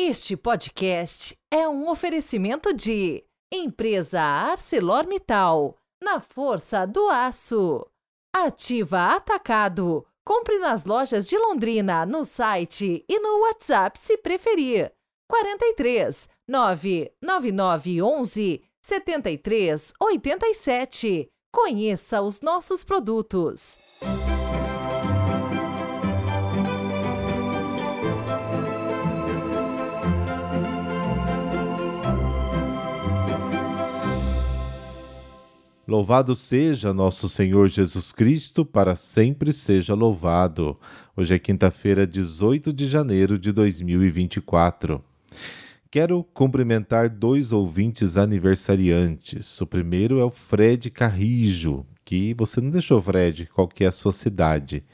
Este podcast é um oferecimento de Empresa ArcelorMittal, na força do aço. Ativa Atacado. Compre nas lojas de Londrina, no site e no WhatsApp se preferir. 43 999 11 73 87. Conheça os nossos produtos. Louvado seja nosso Senhor Jesus Cristo, para sempre seja louvado. Hoje é quinta-feira, 18 de janeiro de 2024. Quero cumprimentar dois ouvintes aniversariantes. O primeiro é o Fred Carrijo, que você não deixou, Fred, qual que é a sua cidade.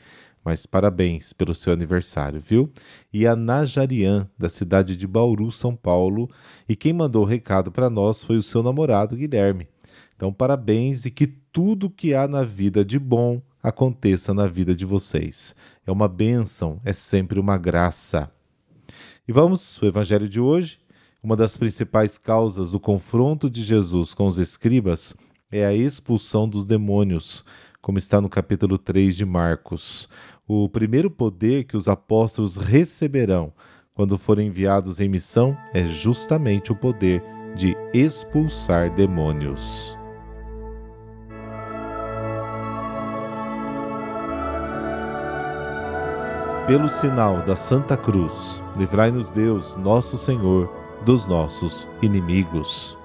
Mas parabéns pelo seu aniversário, viu? E a Najarian, da cidade de Bauru, São Paulo. E quem mandou o recado para nós foi o seu namorado, Guilherme. Então, parabéns e que tudo que há na vida de bom aconteça na vida de vocês. É uma bênção, é sempre uma graça. E vamos, o evangelho de hoje, uma das principais causas do confronto de Jesus com os escribas é a expulsão dos demônios, como está no capítulo 3 de Marcos. O primeiro poder que os apóstolos receberão quando forem enviados em missão é justamente o poder de expulsar demônios. Pelo sinal da Santa Cruz, livrai-nos Deus, nosso Senhor, dos nossos inimigos.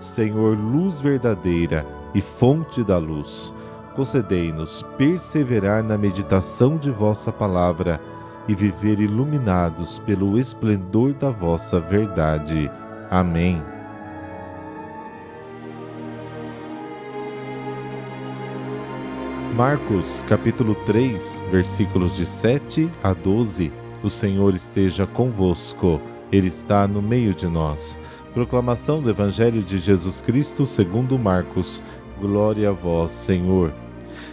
Senhor, luz verdadeira e fonte da luz, concedei-nos perseverar na meditação de vossa palavra e viver iluminados pelo esplendor da vossa verdade. Amém. Marcos capítulo 3, versículos de 7 a 12. O Senhor esteja convosco, Ele está no meio de nós. Proclamação do Evangelho de Jesus Cristo segundo Marcos. Glória a vós, Senhor.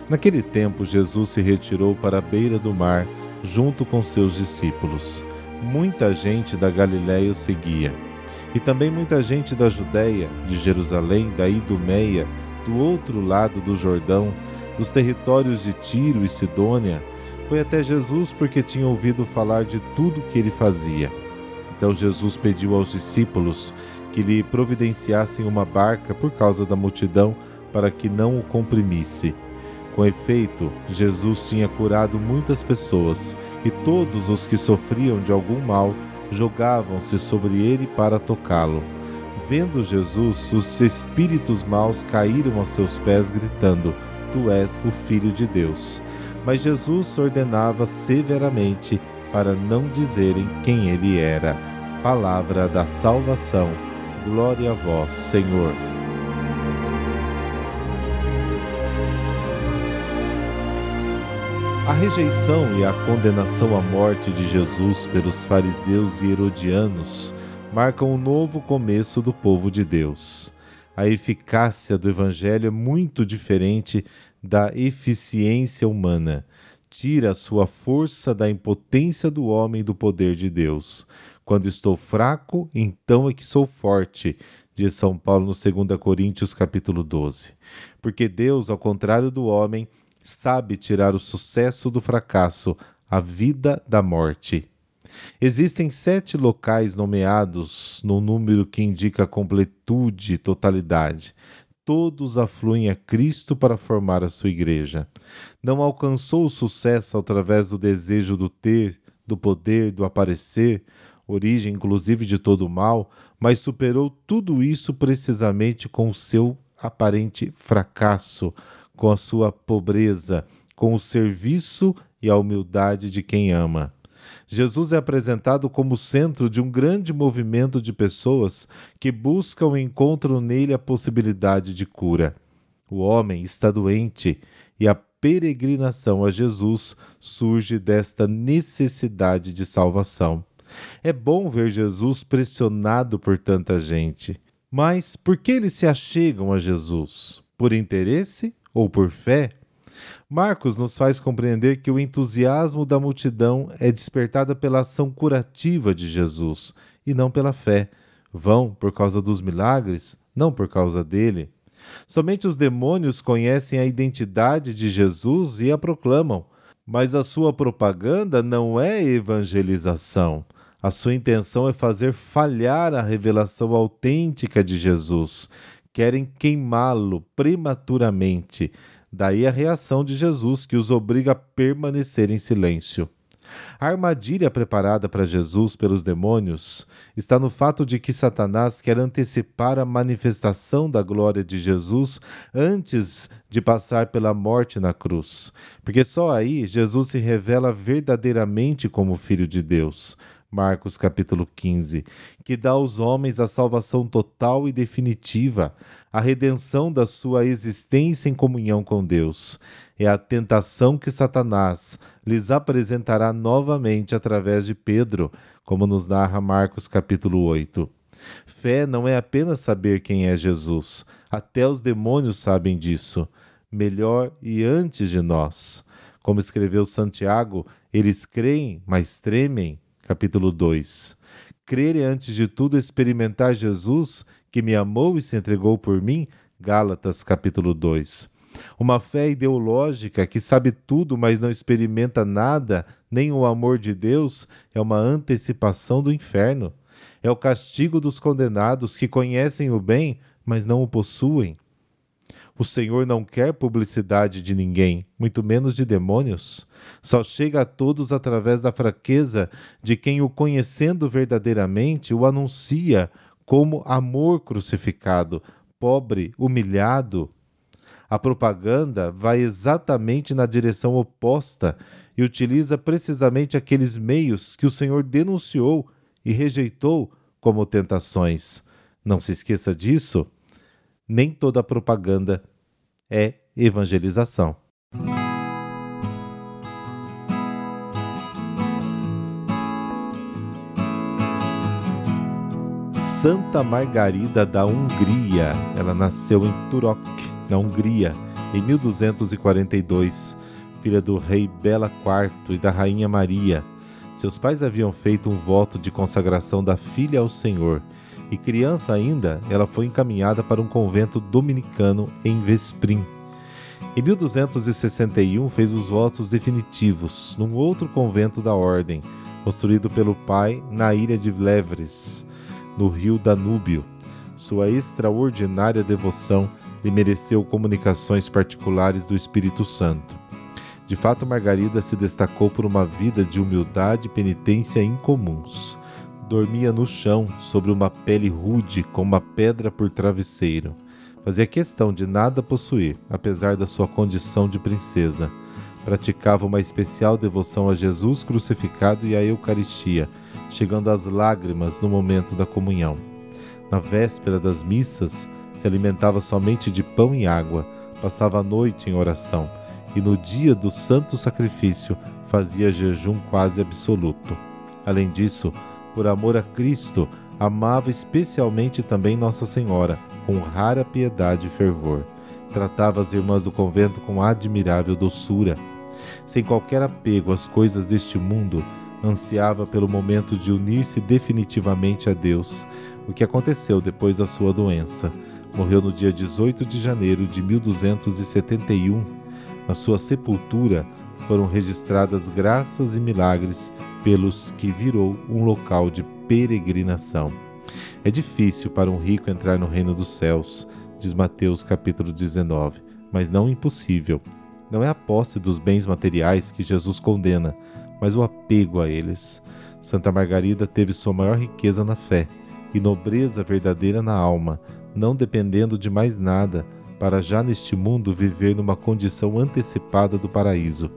Naquele tempo, Jesus se retirou para a beira do mar, junto com seus discípulos. Muita gente da Galiléia o seguia. E também muita gente da Judéia, de Jerusalém, da Idumeia, do outro lado do Jordão, dos territórios de Tiro e Sidônia, foi até Jesus porque tinha ouvido falar de tudo que ele fazia. Então Jesus pediu aos discípulos que lhe providenciassem uma barca por causa da multidão para que não o comprimisse. Com efeito, Jesus tinha curado muitas pessoas e todos os que sofriam de algum mal jogavam-se sobre ele para tocá-lo. Vendo Jesus, os espíritos maus caíram a seus pés, gritando: tu és o Filho de Deus. Mas Jesus ordenava severamente para não dizerem quem ele era. Palavra da salvação. Glória a vós, Senhor. A rejeição e a condenação à morte de Jesus pelos fariseus e herodianos marcam um novo começo do povo de Deus a eficácia do Evangelho é muito diferente da eficiência humana. Tira a sua força da impotência do homem e do poder de Deus. Quando estou fraco, então é que sou forte, diz São Paulo no 2 Coríntios capítulo 12. Porque Deus, ao contrário do homem, sabe tirar o sucesso do fracasso, a vida da morte. Existem sete locais nomeados no número que indica completude e totalidade. Todos afluem a Cristo para formar a sua igreja. Não alcançou o sucesso através do desejo do ter, do poder, do aparecer, origem inclusive de todo o mal, mas superou tudo isso precisamente com o seu aparente fracasso, com a sua pobreza, com o serviço e a humildade de quem ama. Jesus é apresentado como centro de um grande movimento de pessoas que buscam e encontram nele a possibilidade de cura. O homem está doente e a peregrinação a Jesus surge desta necessidade de salvação. É bom ver Jesus pressionado por tanta gente. Mas por que eles se achegam a Jesus? Por interesse ou por fé? Marcos nos faz compreender que o entusiasmo da multidão é despertado pela ação curativa de Jesus e não pela fé. Vão por causa dos milagres, não por causa dele. Somente os demônios conhecem a identidade de Jesus e a proclamam, mas a sua propaganda não é evangelização. A sua intenção é fazer falhar a revelação autêntica de Jesus. Querem queimá-lo prematuramente. Daí a reação de Jesus, que os obriga a permanecer em silêncio. A armadilha preparada para Jesus pelos demônios está no fato de que Satanás quer antecipar a manifestação da glória de Jesus antes de passar pela morte na cruz, porque só aí Jesus se revela verdadeiramente como Filho de Deus. Marcos capítulo 15, que dá aos homens a salvação total e definitiva, a redenção da sua existência em comunhão com Deus. É a tentação que Satanás lhes apresentará novamente através de Pedro, como nos narra Marcos capítulo 8. Fé não é apenas saber quem é Jesus, até os demônios sabem disso, melhor e antes de nós. Como escreveu Santiago, eles creem, mas tremem capítulo 2. Crer é, antes de tudo, experimentar Jesus, que me amou e se entregou por mim, Gálatas, capítulo 2. Uma fé ideológica que sabe tudo, mas não experimenta nada, nem o amor de Deus, é uma antecipação do inferno. É o castigo dos condenados que conhecem o bem, mas não o possuem. O Senhor não quer publicidade de ninguém, muito menos de demônios. Só chega a todos através da fraqueza de quem o conhecendo verdadeiramente o anuncia como amor crucificado, pobre, humilhado. A propaganda vai exatamente na direção oposta e utiliza precisamente aqueles meios que o Senhor denunciou e rejeitou como tentações. Não se esqueça disso. Nem toda propaganda é evangelização. Santa Margarida da Hungria. Ela nasceu em Turok, na Hungria, em 1242, filha do rei Bela IV e da rainha Maria. Seus pais haviam feito um voto de consagração da filha ao Senhor e criança ainda, ela foi encaminhada para um convento dominicano em Vesprim. Em 1261 fez os votos definitivos num outro convento da ordem, construído pelo pai na ilha de Levres, no rio Danúbio. Sua extraordinária devoção lhe mereceu comunicações particulares do Espírito Santo. De fato, Margarida se destacou por uma vida de humildade e penitência incomuns dormia no chão, sobre uma pele rude, com uma pedra por travesseiro. Fazia questão de nada possuir, apesar da sua condição de princesa. Praticava uma especial devoção a Jesus crucificado e à Eucaristia, chegando às lágrimas no momento da comunhão. Na véspera das missas, se alimentava somente de pão e água, passava a noite em oração e no dia do santo sacrifício fazia jejum quase absoluto. Além disso, por amor a Cristo, amava especialmente também Nossa Senhora, com rara piedade e fervor. Tratava as irmãs do convento com admirável doçura. Sem qualquer apego às coisas deste mundo, ansiava pelo momento de unir-se definitivamente a Deus, o que aconteceu depois da sua doença. Morreu no dia 18 de janeiro de 1271. Na sua sepultura foram registradas graças e milagres pelos que virou um local de peregrinação. É difícil para um rico entrar no reino dos céus, diz Mateus capítulo 19, mas não impossível. Não é a posse dos bens materiais que Jesus condena, mas o apego a eles. Santa Margarida teve sua maior riqueza na fé e nobreza verdadeira na alma, não dependendo de mais nada, para já neste mundo viver numa condição antecipada do paraíso.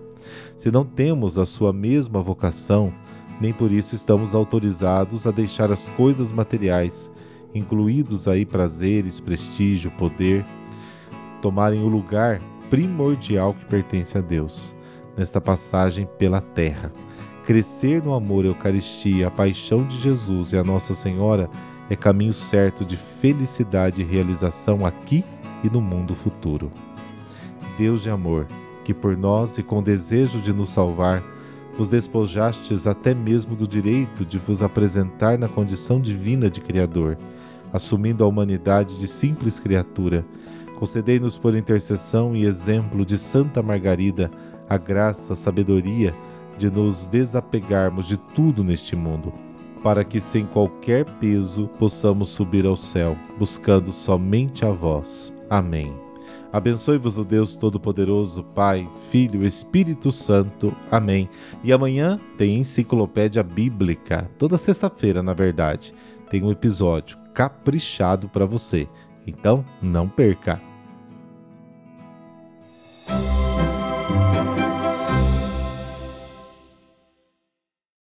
Se não temos a sua mesma vocação, nem por isso estamos autorizados a deixar as coisas materiais, incluídos aí prazeres, prestígio, poder, tomarem o lugar primordial que pertence a Deus, nesta passagem pela terra. Crescer no amor, Eucaristia, a paixão de Jesus e a Nossa Senhora é caminho certo de felicidade e realização aqui e no mundo futuro. Deus de amor, que por nós e com desejo de nos salvar, vos despojastes até mesmo do direito de vos apresentar na condição divina de Criador, assumindo a humanidade de simples criatura. Concedei-nos por intercessão e exemplo de Santa Margarida a graça, a sabedoria de nos desapegarmos de tudo neste mundo, para que sem qualquer peso possamos subir ao céu, buscando somente a vós. Amém. Abençoe-vos o Deus Todo-Poderoso, Pai, Filho, Espírito Santo. Amém. E amanhã tem Enciclopédia Bíblica. Toda sexta-feira, na verdade, tem um episódio caprichado para você. Então, não perca.